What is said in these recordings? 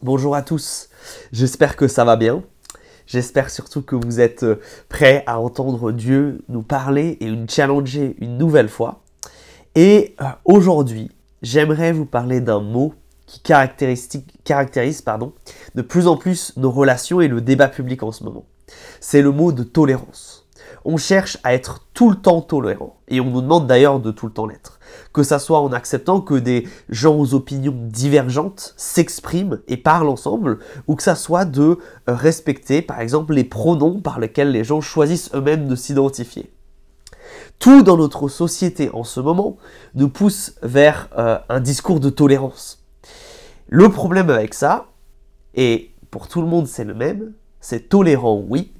Bonjour à tous, j'espère que ça va bien. J'espère surtout que vous êtes euh, prêts à entendre Dieu nous parler et nous challenger une nouvelle fois. Et euh, aujourd'hui, j'aimerais vous parler d'un mot qui caractérise, pardon, de plus en plus nos relations et le débat public en ce moment. C'est le mot de tolérance on cherche à être tout le temps tolérant. Et on nous demande d'ailleurs de tout le temps l'être. Que ça soit en acceptant que des gens aux opinions divergentes s'expriment et parlent ensemble, ou que ça soit de euh, respecter par exemple les pronoms par lesquels les gens choisissent eux-mêmes de s'identifier. Tout dans notre société en ce moment nous pousse vers euh, un discours de tolérance. Le problème avec ça, et pour tout le monde c'est le même, c'est tolérant oui,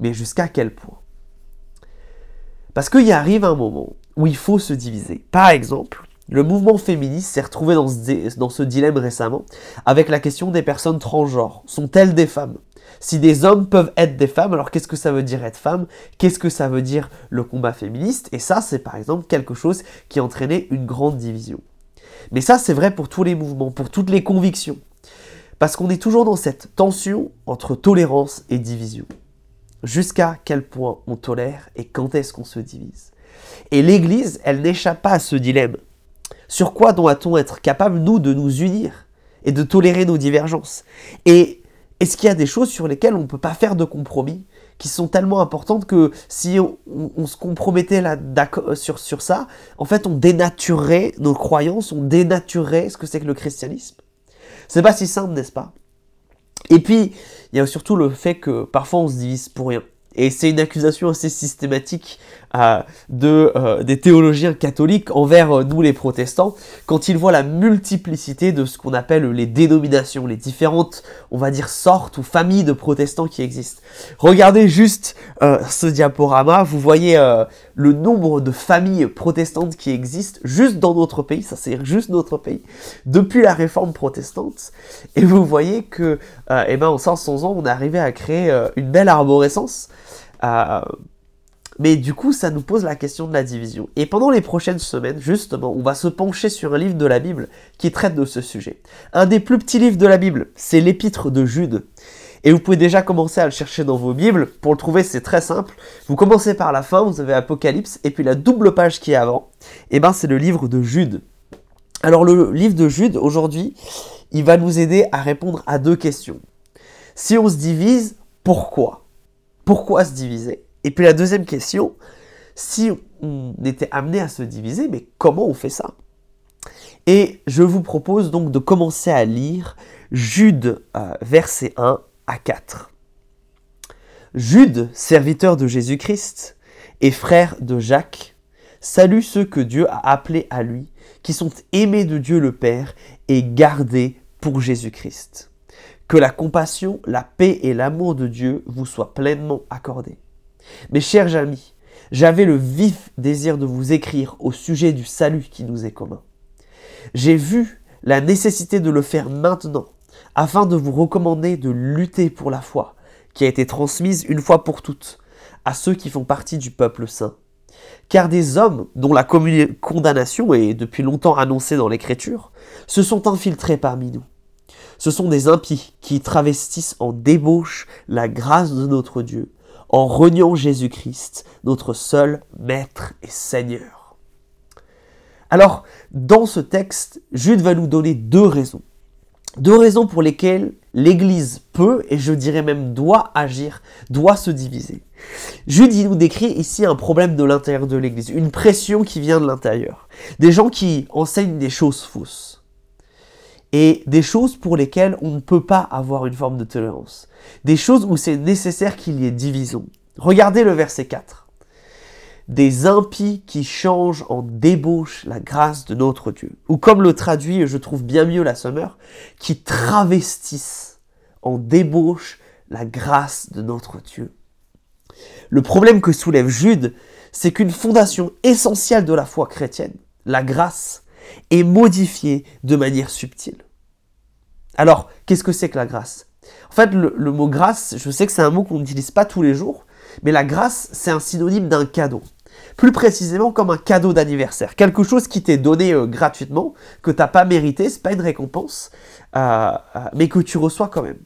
mais jusqu'à quel point? Parce qu'il arrive un moment où il faut se diviser. Par exemple, le mouvement féministe s'est retrouvé dans ce, dilemme récemment avec la question des personnes transgenres. Sont-elles des femmes? Si des hommes peuvent être des femmes, alors qu'est-ce que ça veut dire être femme? Qu'est-ce que ça veut dire le combat féministe? Et ça, c'est par exemple quelque chose qui a entraîné une grande division. Mais ça, c'est vrai pour tous les mouvements, pour toutes les convictions. Parce qu'on est toujours dans cette tension entre tolérance et division jusqu'à quel point on tolère et quand est-ce qu'on se divise? Et l'Église, elle n'échappe pas à ce dilemme. Sur quoi doit-on être capable, nous, de nous unir et de tolérer nos divergences? Et est-ce qu'il y a des choses sur lesquelles on ne peut pas faire de compromis qui sont tellement importantes que si on, se compromettait là, sur, sur ça, en fait, on dénaturerait nos croyances, on dénaturerait ce que c'est que le christianisme? C'est pas si simple, n'est-ce pas? Et puis, il y a surtout le fait que parfois on se divise pour rien. Et c'est une accusation assez systématique euh, de, euh, des théologiens catholiques envers euh, nous les protestants, quand ils voient la multiplicité de ce qu'on appelle les dénominations, les différentes, on va dire, sortes ou familles de protestants qui existent. Regardez juste ce diaporama, vous voyez le nombre de familles protestantes qui existent juste dans notre pays, ça c'est juste notre pays, depuis la réforme protestante, et vous voyez que, eh ben, en 500 ans, on est arrivé à créer une belle arborescence, euh, mais du coup, ça nous pose la question de la division. Et pendant les prochaines semaines, justement, on va se pencher sur un livre de la Bible qui traite de ce sujet. Un des plus petits livres de la Bible, c'est l'Épître de Jude. Et vous pouvez déjà commencer à le chercher dans vos Bibles. Pour le trouver, c'est très simple. Vous commencez par la fin, vous avez Apocalypse, et puis la double page qui est avant, eh ben c'est le livre de Jude. Alors le livre de Jude, aujourd'hui, il va nous aider à répondre à deux questions. Si on se divise, pourquoi? Pourquoi se diviser? Et puis la deuxième question, si on était amené à se diviser, mais comment on fait ça? Et je vous propose donc de commencer à lire Jude, euh, verset 1 à 4. Jude, serviteur de Jésus-Christ et frère de Jacques, salue ceux que Dieu a appelés à lui, qui sont aimés de Dieu le Père et gardés pour Jésus-Christ. Que la compassion, la paix et l'amour de Dieu vous soient pleinement accordés. Mes chers amis, j'avais le vif désir de vous écrire au sujet du salut qui nous est commun. J'ai vu la nécessité de le faire maintenant, afin de vous recommander de lutter pour la foi, qui a été transmise une fois pour toutes à ceux qui font partie du peuple saint. Car des hommes dont la condamnation est depuis longtemps annoncée dans l'Écriture se sont infiltrés parmi nous. Ce sont des impies qui travestissent en débauche la grâce de notre Dieu, en reniant Jésus-Christ, notre seul Maître et Seigneur. Alors, dans ce texte, Jude va nous donner deux raisons. Deux raisons pour lesquelles l'Église peut, et je dirais même doit agir, doit se diviser. Jude nous décrit ici un problème de l'intérieur de l'Église, une pression qui vient de l'intérieur. Des gens qui enseignent des choses fausses et des choses pour lesquelles on ne peut pas avoir une forme de tolérance. Des choses où c'est nécessaire qu'il y ait division. Regardez le verset 4. Des impies qui changent en débauche la grâce de notre Dieu. Ou comme le traduit, je trouve bien mieux la sommeur, qui travestissent en débauche la grâce de notre Dieu. Le problème que soulève Jude, c'est qu'une fondation essentielle de la foi chrétienne, la grâce, est modifiée de manière subtile. Alors, qu'est-ce que c'est que la grâce? En fait, le, mot grâce, je sais que c'est un mot qu'on n'utilise pas tous les jours, mais la grâce, c'est un synonyme d'un cadeau. Plus précisément comme un cadeau d'anniversaire, quelque chose qui t'est donné euh, gratuitement, que t'as pas mérité, c'est pas une récompense, euh, euh, mais que tu reçois quand même.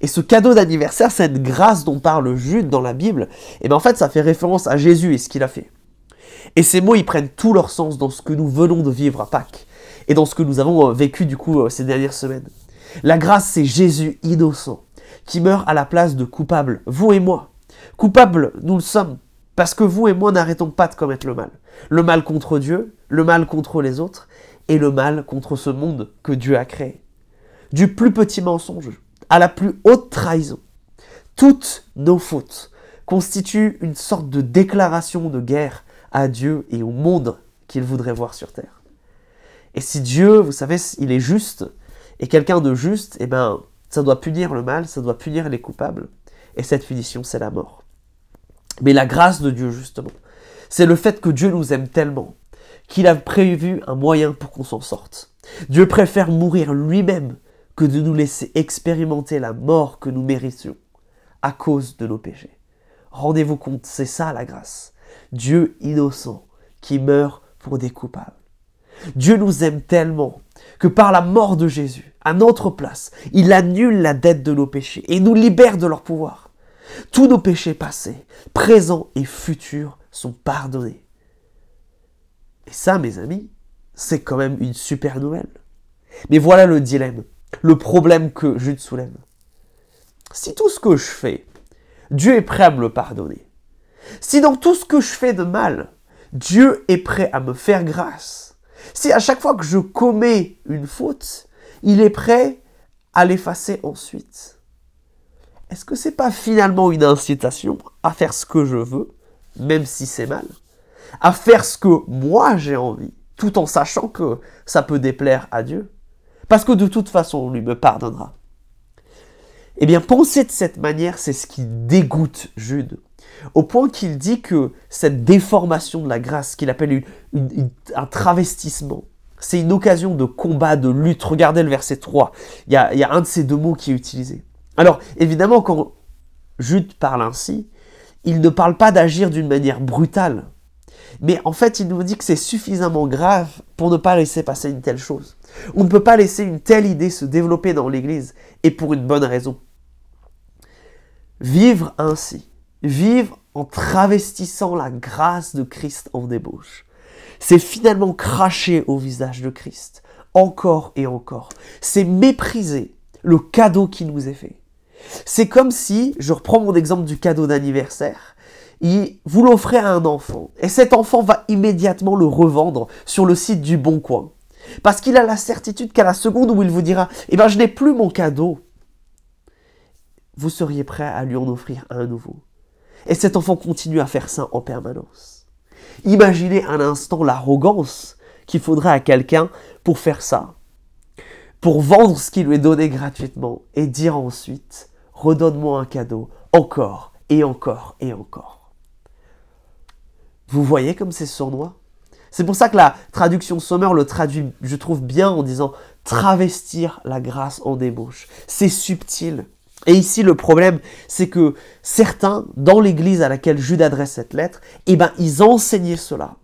Et ce cadeau d'anniversaire, cette grâce dont parle Jude dans la Bible, et eh bien en fait ça fait référence à Jésus et ce qu'il a fait. Et ces mots, ils prennent tout leur sens dans ce que nous venons de vivre à Pâques et dans ce que nous avons vécu du coup ces dernières semaines. La grâce, c'est Jésus innocent qui meurt à la place de coupable, vous et moi. Coupables, nous le sommes, parce que vous et moi n'arrêtons pas de commettre le mal. Le mal contre Dieu, le mal contre les autres, et le mal contre ce monde que Dieu a créé. Du plus petit mensonge à la plus haute trahison. Toutes nos fautes constituent une sorte de déclaration de guerre à Dieu et au monde qu'il voudrait voir sur terre. Et si Dieu, vous savez, il est juste, et quelqu'un de juste, eh ben, ça doit punir le mal, ça doit punir les coupables. Et cette punition, c'est la mort. Mais la grâce de Dieu, justement, c'est le fait que Dieu nous aime tellement qu'il a prévu un moyen pour qu'on s'en sorte. Dieu préfère mourir lui-même que de nous laisser expérimenter la mort que nous méritions à cause de nos péchés. Rendez-vous compte, c'est ça la grâce. Dieu innocent qui meurt pour des coupables. Dieu nous aime tellement que par la mort de Jésus, à notre place, il annule la dette de nos péchés et nous libère de leur pouvoir. Tous nos péchés passés, présents et futurs sont pardonnés. Et ça, mes amis, c'est quand même une super nouvelle. Mais voilà le dilemme, le problème que Jude soulève. Si tout ce que je fais, Dieu est prêt à me le pardonner. Si dans tout ce que je fais de mal, Dieu est prêt à me faire grâce, si à chaque fois que je commets une faute, il est prêt à l'effacer ensuite, est-ce que c'est pas finalement une incitation à faire ce que je veux, même si c'est mal, à faire ce que moi j'ai envie, tout en sachant que ça peut déplaire à Dieu, parce que de toute façon on lui me pardonnera. Eh bien, penser de cette manière, c'est ce qui dégoûte Jude au point qu'il dit que cette déformation de la grâce, qu'il appelle un travestissement, c'est une occasion de combat, de lutte. Regardez le verset 3, il y a, il y a un de ces deux mots qui est utilisé. Alors, évidemment, quand Jude parle ainsi, il ne parle pas d'agir d'une manière brutale, mais en fait, il nous dit que c'est suffisamment grave pour ne pas laisser passer une telle chose. On ne peut pas laisser une telle idée se développer dans l'Église, et pour une bonne raison. Vivre ainsi, vivre en travestissant la grâce de Christ en débauche. C'est finalement cracher au visage de Christ, encore et encore. C'est mépriser le cadeau qui nous est fait. C'est comme si, je reprends mon exemple du cadeau d'anniversaire, vous l'offrez à un enfant, et cet enfant va immédiatement le revendre sur le site du Bon Coin. Parce qu'il a la certitude qu'à la seconde où il vous dira Eh ben, je n'ai plus mon cadeau, vous seriez prêt à lui en offrir un nouveau. Et cet enfant continue à faire ça en permanence. Imaginez un instant l'arrogance qu'il faudrait à quelqu'un pour faire ça. Pour vendre ce qui lui est donné gratuitement et dire ensuite, redonne-moi un cadeau, encore et encore et encore. Vous voyez comme c'est sournois? C'est pour ça que la traduction Sommer le traduit, je trouve bien en disant travestir la grâce en débauche. C'est subtil. Et ici, le problème, c'est que certains, dans l'église à laquelle Jude adresse cette lettre, eh ben, ils enseignaient cela.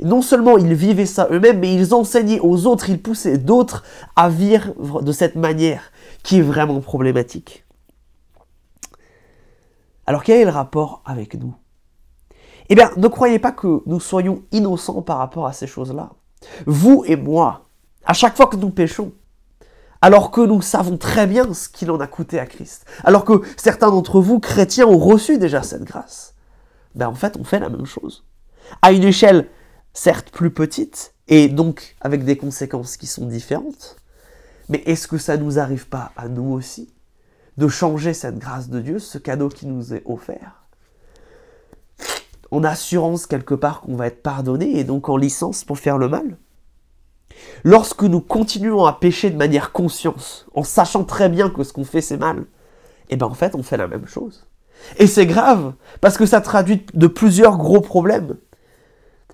non seulement ils vivaient ça eux-mêmes, mais ils enseignaient aux autres, ils poussaient d'autres à vivre de cette manière qui est vraiment problématique. Alors quel est le rapport avec nous? Eh bien, ne croyez pas que nous soyons innocents par rapport à ces choses-là. Vous et moi, à chaque fois que nous péchons, alors que nous savons très bien ce qu'il en a coûté à Christ, alors que certains d'entre vous, chrétiens, ont reçu déjà cette grâce, ben en fait, on fait la même chose. À une échelle certes plus petite, et donc avec des conséquences qui sont différentes, mais est-ce que ça ne nous arrive pas à nous aussi de changer cette grâce de Dieu, ce cadeau qui nous est offert En assurance quelque part qu'on va être pardonné et donc en licence pour faire le mal? Lorsque nous continuons à pécher de manière consciente, en sachant très bien que ce qu'on fait c'est mal, eh bien en fait on fait la même chose. Et c'est grave, parce que ça traduit de plusieurs gros problèmes.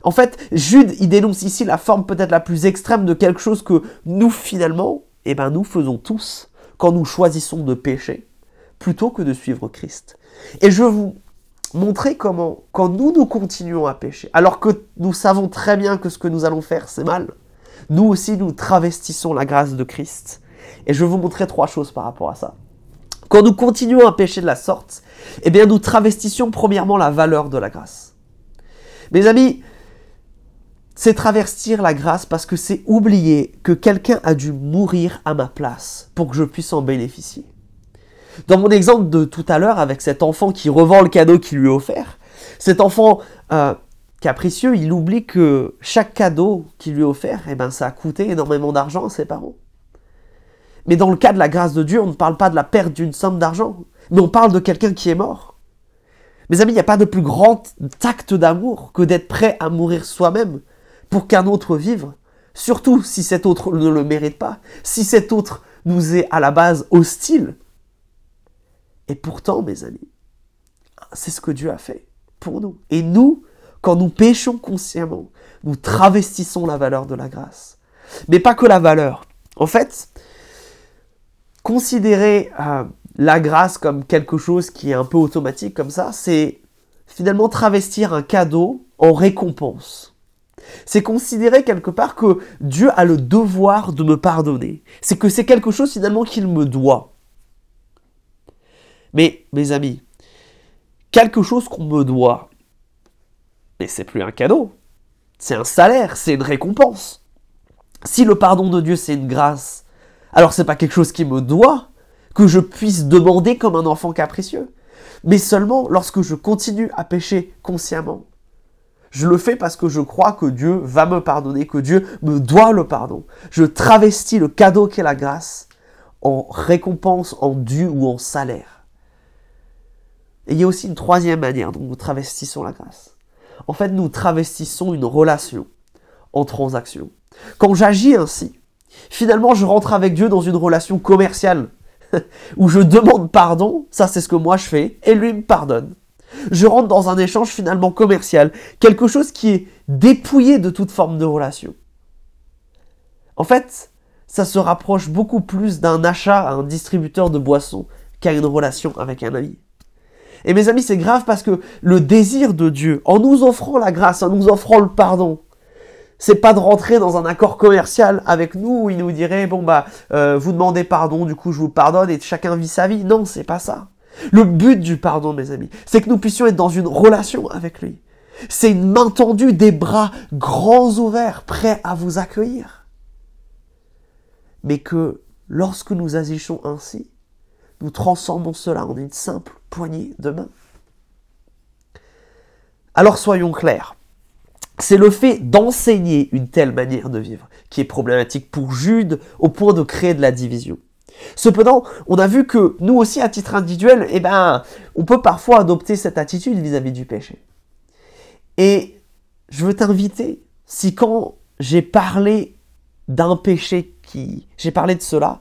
En fait, Jude, il dénonce ici la forme peut-être la plus extrême de quelque chose que nous finalement, eh ben nous faisons tous quand nous choisissons de pécher, plutôt que de suivre Christ. Et je vous montrer comment, quand nous nous continuons à pécher, alors que nous savons très bien que ce que nous allons faire, c'est mal, nous aussi nous travestissons la grâce de Christ. Et je vais vous montrer trois choses par rapport à ça. Quand nous continuons à pécher de la sorte, eh bien nous travestissions premièrement la valeur de la grâce. Mes amis, c'est travestir la grâce parce que c'est oublier que quelqu'un a dû mourir à ma place pour que je puisse en bénéficier. Dans mon exemple de tout à l'heure avec cet enfant qui revend le cadeau qu'il lui a offert, cet enfant euh, capricieux, il oublie que chaque cadeau qu'il lui a offert, eh ben, ça a coûté énormément d'argent à ses parents. Mais dans le cas de la grâce de Dieu, on ne parle pas de la perte d'une somme d'argent, mais on parle de quelqu'un qui est mort. Mes amis, il n'y a pas de plus grand acte d'amour que d'être prêt à mourir soi-même pour qu'un autre vive, surtout si cet autre ne le mérite pas, si cet autre nous est à la base hostile. Et pourtant, mes amis, c'est ce que Dieu a fait pour nous. Et nous, quand nous péchons consciemment, nous travestissons la valeur de la grâce. Mais pas que la valeur. En fait, considérer euh, la grâce comme quelque chose qui est un peu automatique comme ça, c'est finalement travestir un cadeau en récompense. C'est considérer quelque part que Dieu a le devoir de me pardonner. C'est que c'est quelque chose finalement qu'il me doit. Mais, mes amis, quelque chose qu'on me doit, mais c'est plus un cadeau. C'est un salaire, c'est une récompense. Si le pardon de Dieu c'est une grâce, alors c'est pas quelque chose qui me doit, que je puisse demander comme un enfant capricieux, mais seulement lorsque je continue à pécher consciemment. Je le fais parce que je crois que Dieu va me pardonner, que Dieu me doit le pardon. Je travestis le cadeau qu'est la grâce en récompense, en dû ou en salaire. Et il y a aussi une troisième manière dont nous travestissons la grâce. En fait, nous travestissons une relation en transaction. Quand j'agis ainsi, finalement, je rentre avec Dieu dans une relation commerciale où je demande pardon, ça c'est ce que moi je fais, et lui me pardonne. Je rentre dans un échange finalement commercial, quelque chose qui est dépouillé de toute forme de relation. En fait, ça se rapproche beaucoup plus d'un achat à un distributeur de boissons qu'à une relation avec un ami. Et mes amis, c'est grave parce que le désir de Dieu, en nous offrant la grâce, en nous offrant le pardon, c'est pas de rentrer dans un accord commercial avec nous où il nous dirait bon bah euh, vous demandez pardon, du coup je vous pardonne et chacun vit sa vie. Non, c'est pas ça. Le but du pardon, mes amis, c'est que nous puissions être dans une relation avec lui. C'est une main tendue, des bras grands ouverts, prêts à vous accueillir. Mais que lorsque nous agissons ainsi, nous transformons cela en une simple poignée de main. Alors soyons clairs. C'est le fait d'enseigner une telle manière de vivre qui est problématique pour Jude au point de créer de la division. Cependant, on a vu que nous aussi, à titre individuel, eh ben, on peut parfois adopter cette attitude vis-à-vis du péché. Et je veux t'inviter, si quand j'ai parlé d'un péché qui, j'ai parlé de cela,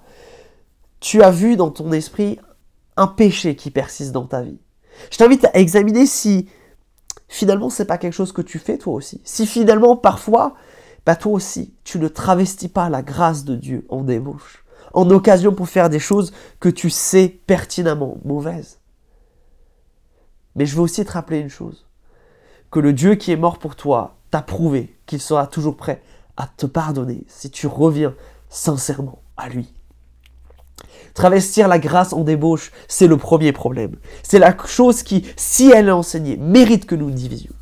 tu as vu dans ton esprit un péché qui persiste dans ta vie. Je t'invite à examiner si finalement c'est pas quelque chose que tu fais toi aussi. Si finalement parfois, bah toi aussi, tu ne travestis pas la grâce de Dieu en débauche en occasion pour faire des choses que tu sais pertinemment mauvaises. Mais je veux aussi te rappeler une chose, que le Dieu qui est mort pour toi t'a prouvé qu'il sera toujours prêt à te pardonner si tu reviens sincèrement à lui. Travestir la grâce en débauche, c'est le premier problème. C'est la chose qui, si elle est enseignée, mérite que nous divisions.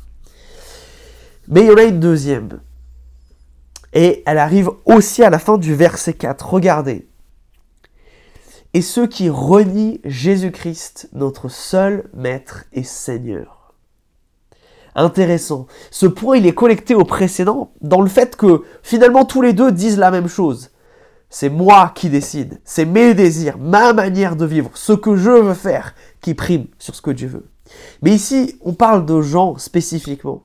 Mais il y en a une deuxième. Et elle arrive aussi à la fin du verset 4. Regardez et ceux qui renient Jésus-Christ, notre seul Maître et Seigneur. Intéressant. Ce point, il est connecté au précédent dans le fait que finalement tous les deux disent la même chose. C'est moi qui décide, c'est mes désirs, ma manière de vivre, ce que je veux faire qui prime sur ce que Dieu veut. Mais ici, on parle de gens spécifiquement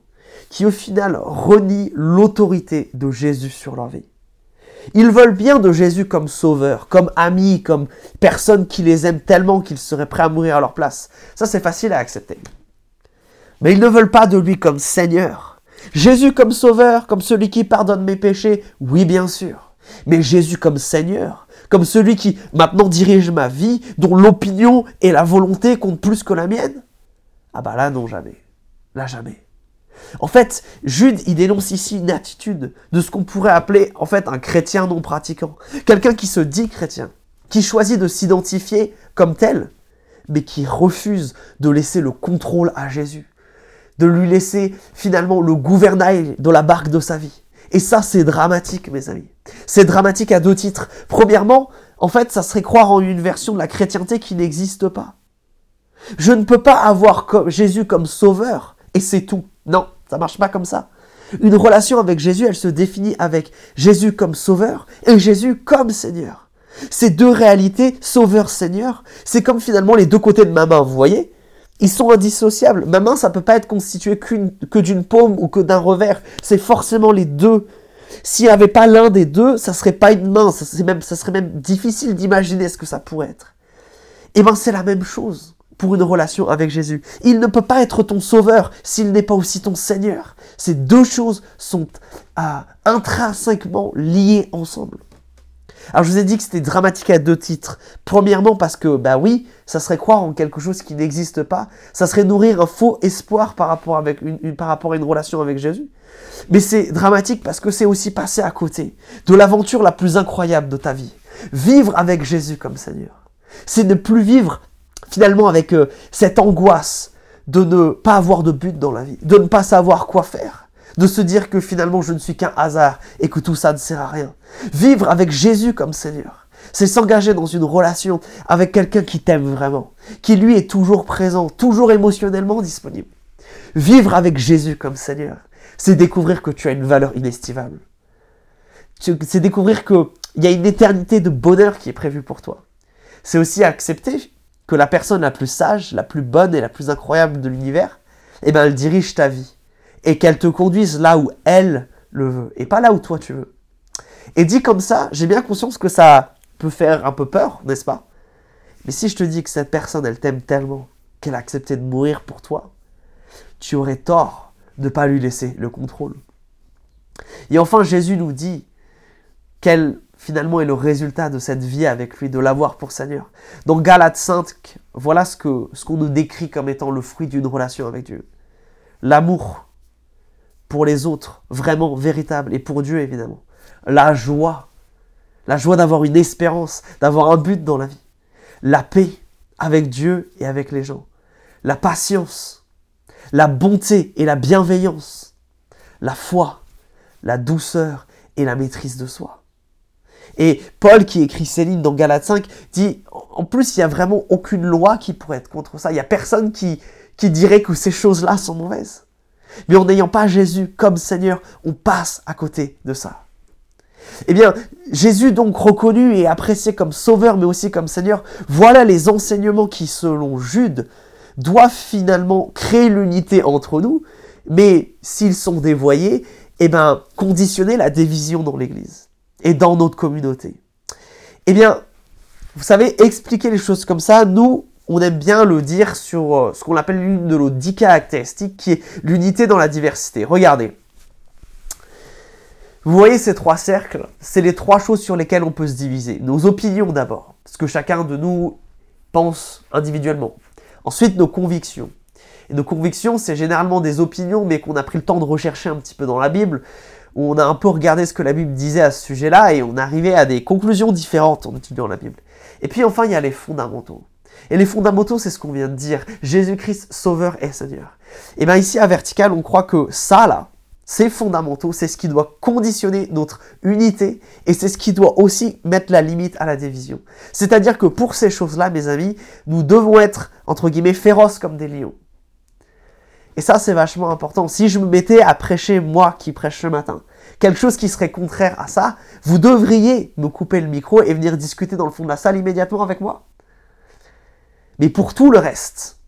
qui au final renient l'autorité de Jésus sur leur vie. Ils veulent bien de Jésus comme sauveur, comme ami, comme personne qui les aime tellement qu'ils seraient prêts à mourir à leur place. Ça, c'est facile à accepter. Mais ils ne veulent pas de lui comme Seigneur. Jésus comme sauveur, comme celui qui pardonne mes péchés, oui bien sûr. Mais Jésus comme Seigneur, comme celui qui maintenant dirige ma vie, dont l'opinion et la volonté comptent plus que la mienne Ah bah là, non, jamais. Là, jamais. En fait, Jude, il dénonce ici une attitude de ce qu'on pourrait appeler en fait un chrétien non pratiquant. Quelqu'un qui se dit chrétien, qui choisit de s'identifier comme tel, mais qui refuse de laisser le contrôle à Jésus, de lui laisser finalement le gouvernail de la barque de sa vie. Et ça, c'est dramatique, mes amis. C'est dramatique à deux titres. Premièrement, en fait, ça serait croire en une version de la chrétienté qui n'existe pas. Je ne peux pas avoir Jésus comme sauveur et c'est tout. Non, ça marche pas comme ça. Une relation avec Jésus, elle se définit avec Jésus comme sauveur et Jésus comme Seigneur. Ces deux réalités, sauveur-seigneur, c'est comme finalement les deux côtés de ma main, vous voyez? Ils sont indissociables. Ma main, ça peut pas être constitué que d'une paume ou que d'un revers. C'est forcément les deux. S'il n'y avait pas l'un des deux, ça serait pas une main. Ça serait même difficile d'imaginer ce que ça pourrait être. Et eh bien, c'est la même chose pour une relation avec Jésus. Il ne peut pas être ton sauveur s'il n'est pas aussi ton Seigneur. Ces deux choses sont euh, intrinsèquement liées ensemble. Alors je vous ai dit que c'était dramatique à deux titres. Premièrement parce que, bah oui, ça serait croire en quelque chose qui n'existe pas. Ça serait nourrir un faux espoir par rapport, avec par rapport à une relation avec Jésus. Mais c'est dramatique parce que c'est aussi passer à côté de l'aventure la plus incroyable de ta vie. Vivre avec Jésus comme Seigneur. C'est ne plus vivre finalement avec euh, cette angoisse de ne pas avoir de but dans la vie, de ne pas savoir quoi faire, de se dire que finalement je ne suis qu'un hasard et que tout ça ne sert à rien. Vivre avec Jésus comme Seigneur, c'est s'engager dans une relation avec quelqu'un qui t'aime vraiment, qui lui est toujours présent, toujours émotionnellement disponible. Vivre avec Jésus comme Seigneur, c'est découvrir que tu as une valeur inestimable. C'est découvrir qu'il y a une éternité de bonheur qui est prévue pour toi. C'est aussi accepter que la personne la plus sage, la plus bonne et la plus incroyable de l'univers, eh ben, elle dirige ta vie. Et qu'elle te conduise là où elle le veut, et pas là où toi tu veux. Et dit comme ça, j'ai bien conscience que ça peut faire un peu peur, n'est-ce pas? Mais si je te dis que cette personne, elle t'aime tellement qu'elle a accepté de mourir pour toi, tu aurais tort de ne pas lui laisser le contrôle. Et enfin, Jésus nous dit qu'elle finalement est le résultat de cette vie avec lui, de l'avoir pour Seigneur. Dans Galates 5, voilà ce ce qu'on nous décrit comme étant le fruit d'une relation avec Dieu. L'amour pour les autres, vraiment véritable, et pour Dieu évidemment. La joie, la joie d'avoir une espérance, d'avoir un but dans la vie. La paix avec Dieu et avec les gens. La patience, la bonté et la bienveillance. La foi, la douceur et la maîtrise de soi. Et Paul, qui écrit Céline dans Galates 5, dit, en plus, il n'y a vraiment aucune loi qui pourrait être contre ça. Il n'y a personne qui, qui dirait que ces choses-là sont mauvaises. Mais en n'ayant pas Jésus comme Seigneur, on passe à côté de ça. Eh bien, Jésus donc reconnu et apprécié comme sauveur, mais aussi comme Seigneur, voilà les enseignements qui, selon Jude, doivent finalement créer l'unité entre nous, mais s'ils sont dévoyés, eh bien, conditionner la division dans l'Église et dans notre communauté. Eh bien, vous savez, expliquer les choses comme ça, nous, on aime bien le dire sur euh, ce qu'on appelle l'une de nos dix caractéristiques, qui est l'unité dans la diversité. Regardez. Vous voyez ces trois cercles? C'est les trois choses sur lesquelles on peut se diviser. Nos opinions d'abord, ce que chacun de nous pense individuellement. Ensuite, nos convictions. Et nos convictions, c'est généralement des opinions, mais qu'on a pris le temps de rechercher un petit peu dans la Bible on a un peu regardé ce que la Bible disait à ce sujet-là et on arrivait à des conclusions différentes en étudiant la Bible. Et puis enfin, il y a les fondamentaux. Et les fondamentaux, c'est ce qu'on vient de dire. Jésus-Christ, Sauveur et Seigneur. Et bien ici, à Vertical, on croit que ça, là, ces fondamentaux, c'est ce qui doit conditionner notre unité et c'est ce qui doit aussi mettre la limite à la division. C'est-à-dire que pour ces choses-là, mes amis, nous devons être, entre guillemets, féroces comme des lions. Et ça, c'est vachement important. Si je me mettais à prêcher, moi qui prêche ce matin, quelque chose qui serait contraire à ça, vous devriez me couper le micro et venir discuter dans le fond de la salle immédiatement avec moi. Mais pour tout le reste,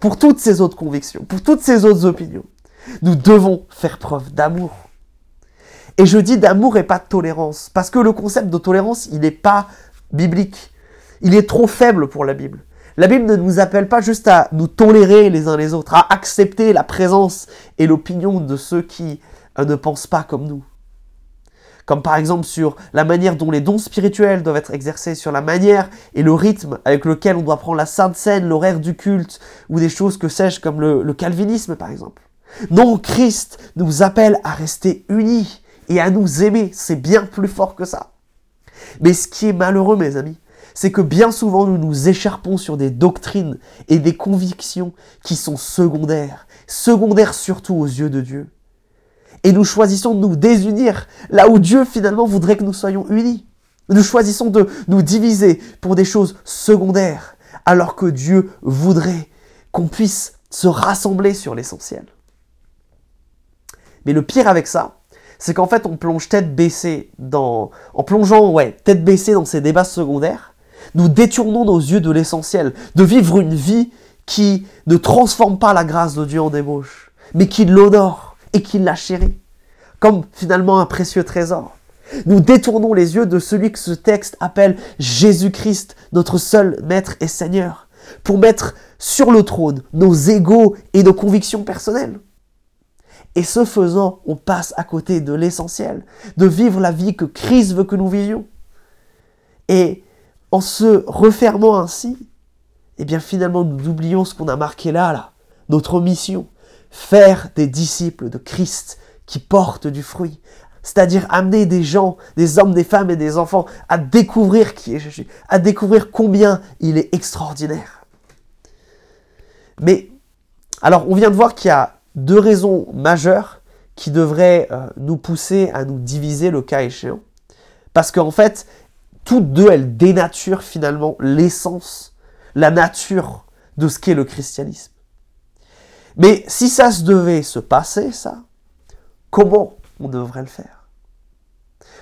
pour toutes ces autres convictions, pour toutes ces autres opinions, nous devons faire preuve d'amour. Et je dis d'amour et pas de tolérance, parce que le concept de tolérance, il n'est pas biblique. Il est trop faible pour la Bible. La Bible ne nous appelle pas juste à nous tolérer les uns les autres, à accepter la présence et l'opinion de ceux qui euh, ne pensent pas comme nous. Comme par exemple sur la manière dont les dons spirituels doivent être exercés, sur la manière et le rythme avec lequel on doit prendre la sainte scène, l'horaire du culte, ou des choses que sais-je comme le, le calvinisme par exemple. Non, Christ nous appelle à rester unis et à nous aimer. C'est bien plus fort que ça. Mais ce qui est malheureux, mes amis, c'est que bien souvent nous nous écharpons sur des doctrines et des convictions qui sont secondaires, secondaires surtout aux yeux de Dieu. Et nous choisissons de nous désunir là où Dieu finalement voudrait que nous soyons unis. Nous choisissons de nous diviser pour des choses secondaires, alors que Dieu voudrait qu'on puisse se rassembler sur l'essentiel. Mais le pire avec ça, c'est qu'en fait, on plonge tête baissée dans, en plongeant, tête baissée dans ces débats secondaires, nous détournons nos yeux de l'essentiel, de vivre une vie qui ne transforme pas la grâce de Dieu en débauche, mais qui l'honore et qui la chérit, comme finalement un précieux trésor. Nous détournons les yeux de celui que ce texte appelle Jésus-Christ, notre seul Maître et Seigneur, pour mettre sur le trône nos égaux et nos convictions personnelles. Et ce faisant, on passe à côté de l'essentiel, de vivre la vie que Christ veut que nous vivions. Et en se refermant ainsi, eh bien finalement nous oublions ce qu'on a marqué là, là, notre mission, faire des disciples de Christ qui portent du fruit, c'est-à-dire amener des gens, des hommes, des femmes et des enfants à découvrir qui est Jésus, à découvrir combien il est extraordinaire. Mais alors on vient de voir qu'il y a deux raisons majeures qui devraient euh, nous pousser à nous diviser le cas échéant. Parce qu'en fait, toutes deux, elles dénaturent finalement l'essence, la nature de ce qu'est le christianisme. Mais si ça se devait se passer, ça, comment on devrait le faire?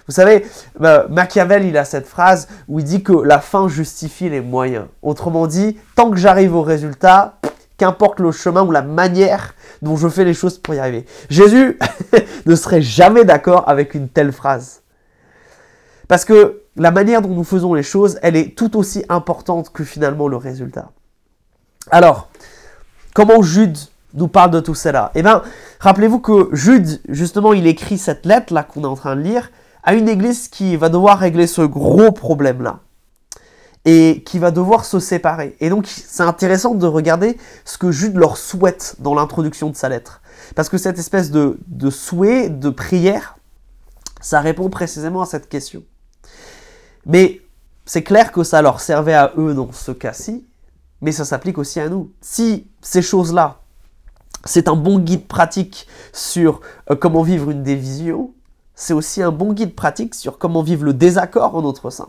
Vous savez, euh, Machiavel, il a cette phrase où il dit que la fin justifie les moyens. Autrement dit, tant que j'arrive au résultat, qu'importe le chemin ou la manière dont je fais les choses pour y arriver. Jésus ne serait jamais d'accord avec une telle phrase. Parce que la manière dont nous faisons les choses, elle est tout aussi importante que finalement le résultat. Alors, comment Jude nous parle de tout cela Eh bien, rappelez-vous que Jude, justement, il écrit cette lettre-là qu'on est en train de lire à une église qui va devoir régler ce gros problème-là et qui va devoir se séparer. Et donc c'est intéressant de regarder ce que Jude leur souhaite dans l'introduction de sa lettre. Parce que cette espèce de, de souhait, de prière, ça répond précisément à cette question. Mais c'est clair que ça leur servait à eux dans ce cas-ci, mais ça s'applique aussi à nous. Si ces choses-là, c'est un bon guide pratique sur euh, comment vivre une division, c'est aussi un bon guide pratique sur comment vivre le désaccord en notre sein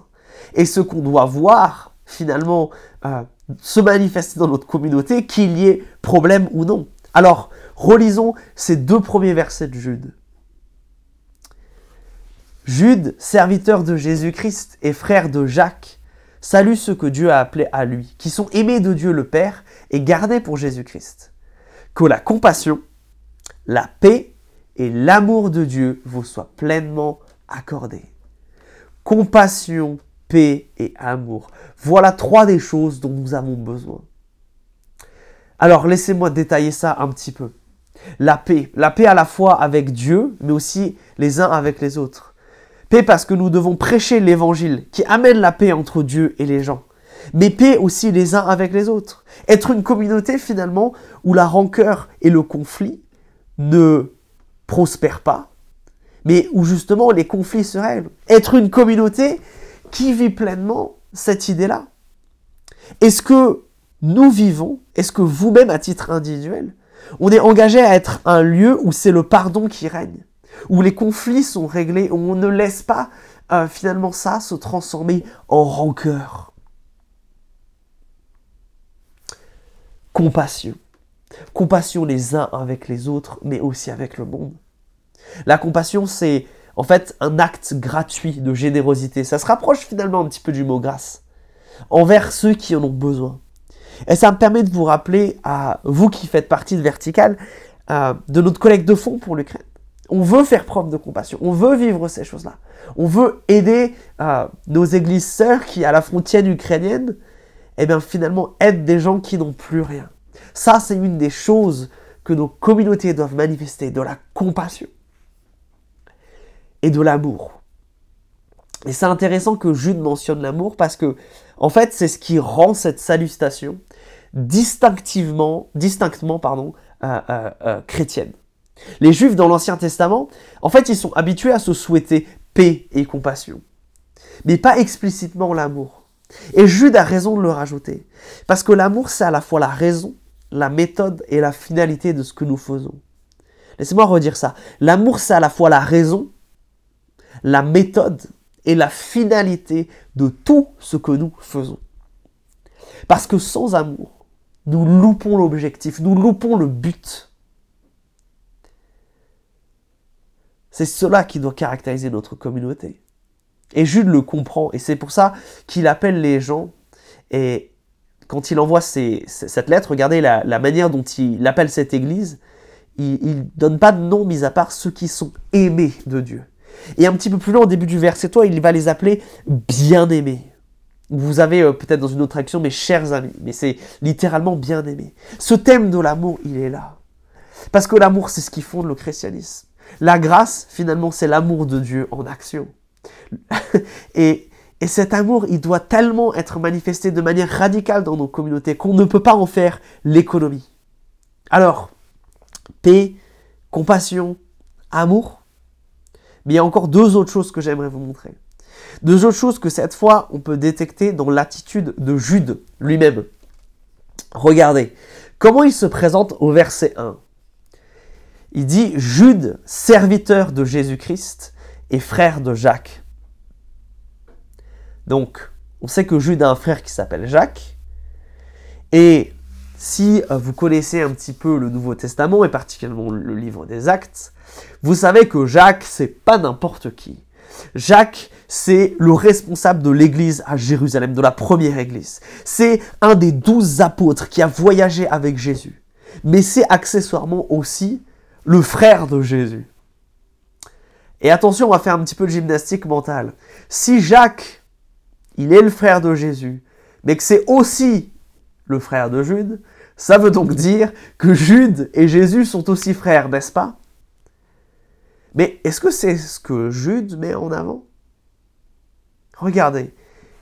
et ce qu'on doit voir finalement euh, se manifester dans notre communauté, qu'il y ait problème ou non. Alors, relisons ces deux premiers versets de Jude. Jude, serviteur de Jésus-Christ et frère de Jacques, salue ceux que Dieu a appelés à lui, qui sont aimés de Dieu le Père et gardés pour Jésus-Christ. Que la compassion, la paix et l'amour de Dieu vous soient pleinement accordés. Compassion, paix et amour. Voilà trois des choses dont nous avons besoin. Alors laissez-moi détailler ça un petit peu. La paix. La paix à la fois avec Dieu, mais aussi les uns avec les autres. Paix parce que nous devons prêcher l'évangile qui amène la paix entre Dieu et les gens. Mais paix aussi les uns avec les autres. Être une communauté finalement où la rancœur et le conflit ne prospèrent pas, mais où justement les conflits se règlent. Être une communauté qui vit pleinement cette idée-là Est-ce que nous vivons, est-ce que vous-même à titre individuel, on est engagé à être un lieu où c'est le pardon qui règne, où les conflits sont réglés, où on ne laisse pas euh, finalement ça se transformer en rancœur? Compassion. Compassion les uns avec les autres, mais aussi avec le monde. La compassion, c'est en fait un acte gratuit de générosité. Ça se rapproche finalement un petit peu du mot grâce envers ceux qui en ont besoin. Et ça me permet de vous rappeler à vous qui faites partie de Vertical euh, de notre collecte de fonds pour l'Ukraine. On veut faire preuve de compassion, on veut vivre ces choses-là. On veut aider euh, nos églises sœurs qui, à la frontière ukrainienne, eh bien finalement aident des gens qui n'ont plus rien. Ça, c'est une des choses que nos communautés doivent manifester, de la compassion et de l'amour. Et c'est intéressant que Jude mentionne l'amour parce que, en fait, c'est ce qui rend cette salutation distinctement euh, euh, euh, chrétienne. Les Juifs dans l'Ancien Testament, en fait, ils sont habitués à se souhaiter paix et compassion, mais pas explicitement l'amour. Et Jude a raison de le rajouter, parce que l'amour, c'est à la fois la raison, la méthode et la finalité de ce que nous faisons. Laissez-moi redire ça. L'amour, c'est à la fois la raison, la méthode et la finalité de tout ce que nous faisons. Parce que sans amour, nous loupons l'objectif, nous loupons le but. C'est cela qui doit caractériser notre communauté. Et Jude le comprend, et c'est pour ça qu'il appelle les gens, et quand il envoie cette lettre, regardez la, manière dont il appelle cette église, il ne donne pas de nom mis à part ceux qui sont aimés de Dieu. Et un petit peu plus loin, au début du verset toi, il va les appeler bien-aimés. Vous avez euh, peut-être dans une autre action mes chers amis, mais c'est littéralement bien-aimés. Ce thème de l'amour, il est là. Parce que l'amour, c'est ce qui fonde le christianisme. La grâce, finalement, c'est l'amour de Dieu en action. et, et cet amour, il doit tellement être manifesté de manière radicale dans nos communautés qu'on ne peut pas en faire l'économie. Alors, paix, compassion, amour, mais il y a encore deux autres choses que j'aimerais vous montrer. Deux autres choses que cette fois on peut détecter dans l'attitude de Jude lui-même. Regardez comment il se présente au verset 1. Il dit Jude, serviteur de Jésus-Christ et frère de Jacques. Donc, on sait que Jude a un frère qui s'appelle Jacques. Et si euh, vous connaissez un petit peu le Nouveau Testament et particulièrement le livre des Actes, vous savez que Jacques, c'est pas n'importe qui. Jacques, c'est le responsable de l'église à Jérusalem, de la première église. C'est un des douze apôtres qui a voyagé avec Jésus. Mais c'est accessoirement aussi le frère de Jésus. Et attention, on va faire un petit peu de gymnastique mentale. Si Jacques, il est le frère de Jésus, mais que c'est aussi le frère de Jude, ça veut donc dire que Jude et Jésus sont aussi frères, n'est-ce pas? Mais est-ce que c'est ce que Jude met en avant? Regardez,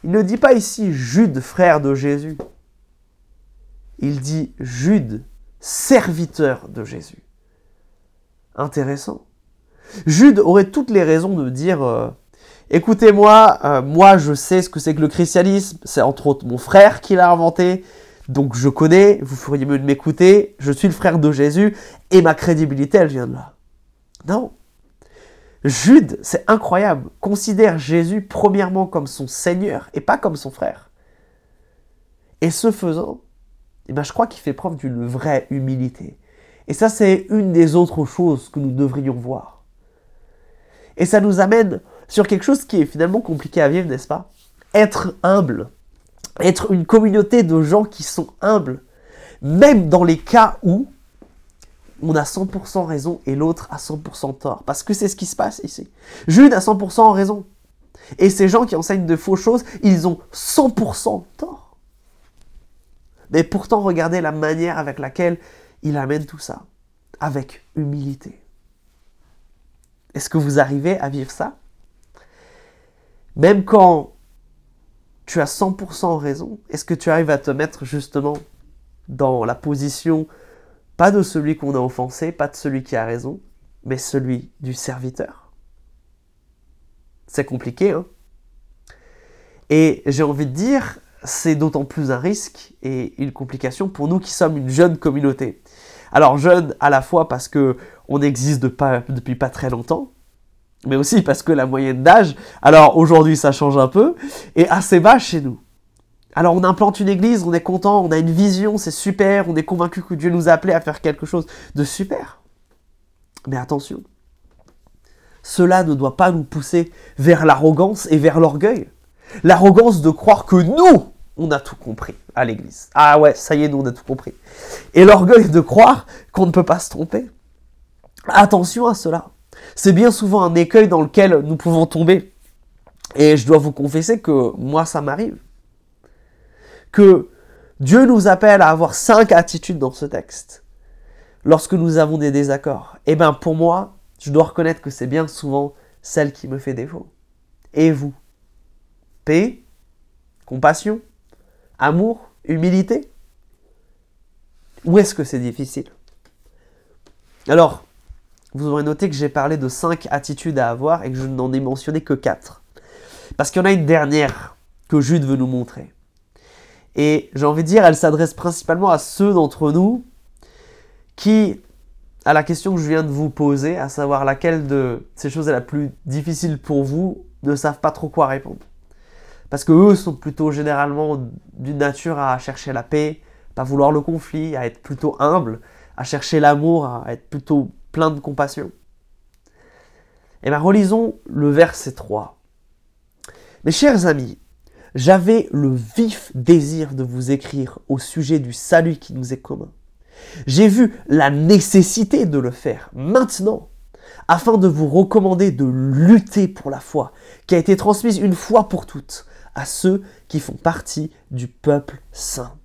il ne dit pas ici Jude, frère de Jésus. Il dit Jude, serviteur de Jésus. Intéressant. Jude aurait toutes les raisons de dire euh, Écoutez-moi, euh, moi je sais ce que c'est que le christianisme, c'est entre autres mon frère qui l'a inventé, donc je connais, vous feriez mieux de m'écouter, je suis le frère de Jésus, et ma crédibilité, elle vient de là. Non. Jude, c'est incroyable, considère Jésus premièrement comme son Seigneur et pas comme son frère. Et ce faisant, eh ben, je crois qu'il fait preuve d'une vraie humilité. Et ça, c'est une des autres choses que nous devrions voir. Et ça nous amène sur quelque chose qui est finalement compliqué à vivre, n'est-ce pas? Être humble être une communauté de gens qui sont humbles, même dans les cas où on a 100% raison et l'autre a 100% tort. Parce que c'est ce qui se passe ici. Jude a 100% raison. Et ces gens qui enseignent de fausses choses, ils ont 100% tort. Mais pourtant, regardez la manière avec laquelle il amène tout ça. Avec humilité. Est-ce que vous arrivez à vivre ça? Même quand tu as 100% raison Est-ce que tu arrives à te mettre justement dans la position, pas de celui qu'on a offensé, pas de celui qui a raison, mais celui du serviteur? C'est compliqué, hein? Et j'ai envie de dire, c'est d'autant plus un risque et une complication pour nous qui sommes une jeune communauté. Alors jeune à la fois parce que on existe depuis pas très longtemps, mais aussi parce que la moyenne d'âge, alors aujourd'hui ça change un peu, est assez bas chez nous. Alors on implante une église, on est content, on a une vision, c'est super, on est convaincu que Dieu nous a appelés à faire quelque chose de super. Mais attention, cela ne doit pas nous pousser vers l'arrogance et vers l'orgueil. L'arrogance de croire que nous, on a tout compris à l'église. Ah ouais, ça y est, nous on a tout compris. Et l'orgueil de croire qu'on ne peut pas se tromper. Attention à cela c'est bien souvent un écueil dans lequel nous pouvons tomber. Et je dois vous confesser que moi, ça m'arrive. Que Dieu nous appelle à avoir cinq attitudes dans ce texte. Lorsque nous avons des désaccords. Eh bien, pour moi, je dois reconnaître que c'est bien souvent celle qui me fait défaut. Et vous, Paix, compassion, amour, humilité? Où est-ce que c'est difficile? Alors, vous aurez noté que j'ai parlé de cinq attitudes à avoir et que je n'en ai mentionné que quatre. Parce qu'il y en a une dernière que Jude veut nous montrer. Et j'ai envie de dire, elle s'adresse principalement à ceux d'entre nous qui, à la question que je viens de vous poser, à savoir laquelle de ces choses est la plus difficile pour vous, ne savent pas trop quoi répondre. Parce que eux sont plutôt généralement d'une nature à chercher la paix, pas vouloir le conflit, à être plutôt humble, à chercher l'amour, à être plutôt plein de compassion. Et eh bien relisons le verset 3. Mes chers amis, j'avais le vif désir de vous écrire au sujet du salut qui nous est commun. J'ai vu la nécessité de le faire maintenant, afin de vous recommander de lutter pour la foi qui a été transmise une fois pour toutes à ceux qui font partie du peuple saint.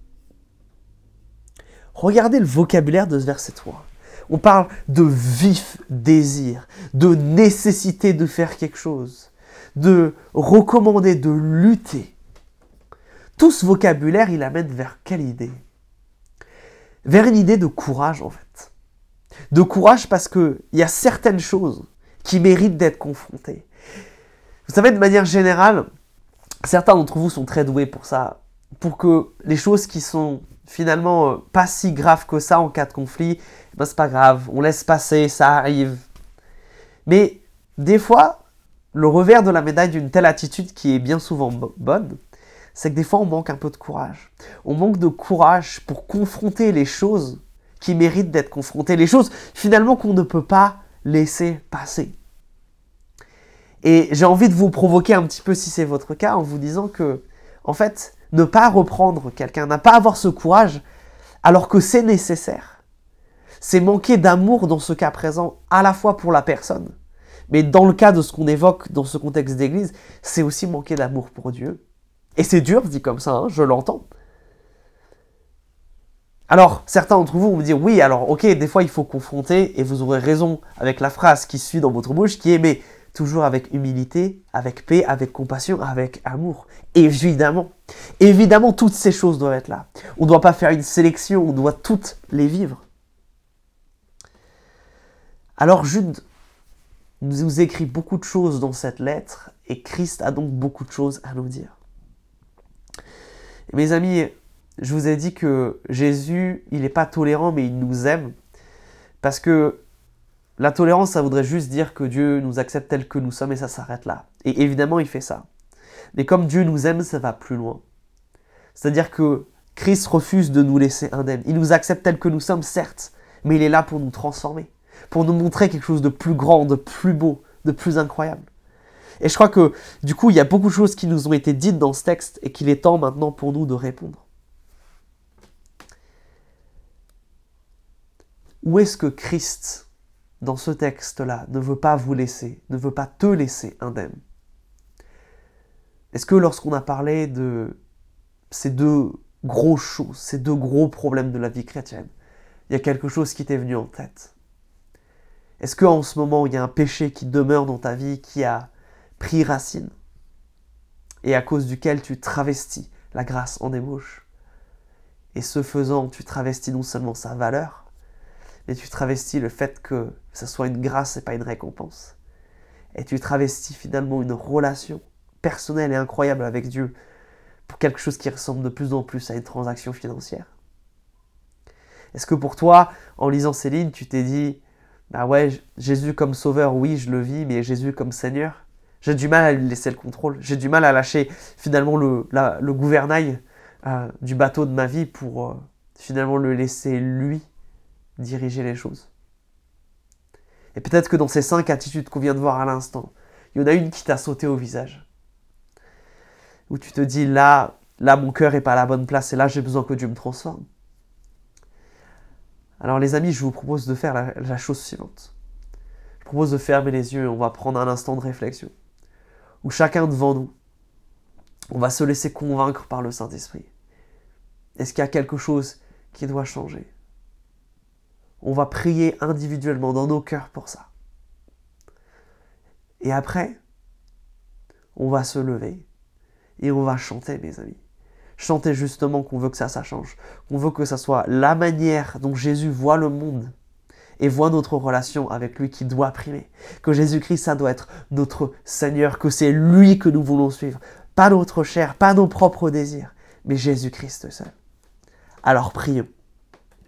Regardez le vocabulaire de ce verset 3. On parle de vif désir, de nécessité de faire quelque chose, de recommander, de lutter. Tout ce vocabulaire, il amène vers quelle idée? Vers une idée de courage en fait. De courage parce qu'il y a certaines choses qui méritent d'être confrontées. Vous savez, de manière générale, certains d'entre vous sont très doués pour ça, pour que les choses qui sont finalement euh, pas si graves que ça en cas de conflit, ben c'est pas grave, on laisse passer, ça arrive. Mais des fois, le revers de la médaille d'une telle attitude qui est bien souvent bonne, c'est que des fois on manque un peu de courage. On manque de courage pour confronter les choses qui méritent d'être confrontées, les choses finalement qu'on ne peut pas laisser passer. Et j'ai envie de vous provoquer un petit peu si c'est votre cas en vous disant que, en fait, ne pas reprendre quelqu'un, n'a pas avoir ce courage, alors que c'est nécessaire. C'est manquer d'amour dans ce cas présent, à la fois pour la personne, mais dans le cas de ce qu'on évoque dans ce contexte d'église, c'est aussi manquer d'amour pour Dieu. Et c'est dur, dit comme ça, hein, je l'entends. Alors, certains d'entre vous vont me dire, oui, alors ok, des fois il faut confronter, et vous aurez raison avec la phrase qui suit dans votre bouche, qui est, mais toujours avec humilité, avec paix, avec compassion, avec amour. Évidemment, évidemment, toutes ces choses doivent être là. On ne doit pas faire une sélection, on doit toutes les vivre. Alors Jude nous écrit beaucoup de choses dans cette lettre, et Christ a donc beaucoup de choses à nous dire. Mes amis, je vous ai dit que Jésus, il n'est pas tolérant, mais il nous aime. Parce que la tolérance, ça voudrait juste dire que Dieu nous accepte tel que nous sommes et ça s'arrête là. Et évidemment, il fait ça. Mais comme Dieu nous aime, ça va plus loin. C'est-à-dire que Christ refuse de nous laisser indemnes. Il nous accepte tel que nous sommes, certes, mais il est là pour nous transformer, pour nous montrer quelque chose de plus grand, de plus beau, de plus incroyable. Et je crois que du coup, il y a beaucoup de choses qui nous ont été dites dans ce texte et qu'il est temps maintenant pour nous de répondre. Où est-ce que Christ dans ce texte-là, ne veut pas vous laisser, ne veut pas te laisser indemne? Est-ce que lorsqu'on a parlé de ces deux gros choses, ces deux gros problèmes de la vie chrétienne, il y a quelque chose qui t'est venu en tête? Est-ce qu'en ce moment, il y a un péché qui demeure dans ta vie, qui a pris racine, et à cause duquel tu travestis la grâce en ébauche? Et ce faisant, tu travestis non seulement sa valeur, et tu travestis le fait que ce soit une grâce et pas une récompense. Et tu travestis finalement une relation personnelle et incroyable avec Dieu pour quelque chose qui ressemble de plus en plus à une transaction financière. Est-ce que pour toi, en lisant ces lignes, tu t'es dit, bah ouais, Jésus comme sauveur, oui, je le vis, mais Jésus comme Seigneur, j'ai du mal à lui laisser le contrôle, j'ai du mal à lâcher finalement le, gouvernail euh, du bateau de ma vie pour euh, finalement le laisser lui diriger les choses. Et peut-être que dans ces cinq attitudes qu'on vient de voir à l'instant, il y en a une qui t'a sauté au visage. Où tu te dis là, là mon cœur est pas à la bonne place et là j'ai besoin que Dieu me transforme. Alors les amis, je vous propose de faire la, chose suivante. Je propose de fermer les yeux et on va prendre un instant de réflexion. Où chacun devant nous, on va se laisser convaincre par le Saint-Esprit. Est-ce qu'il y a quelque chose qui doit changer? On va prier individuellement dans nos cœurs pour ça. Et après, on va se lever Et on va chanter, mes amis. Chanter justement qu'on veut que ça, ça change. Qu'on veut que ça soit la manière dont Jésus voit le monde et voit notre relation avec lui qui doit primer. Que Jésus-Christ, ça doit être notre Seigneur, que c'est lui que nous voulons suivre. Pas notre chair, pas nos propres désirs, mais Jésus-Christ seul. Alors prions.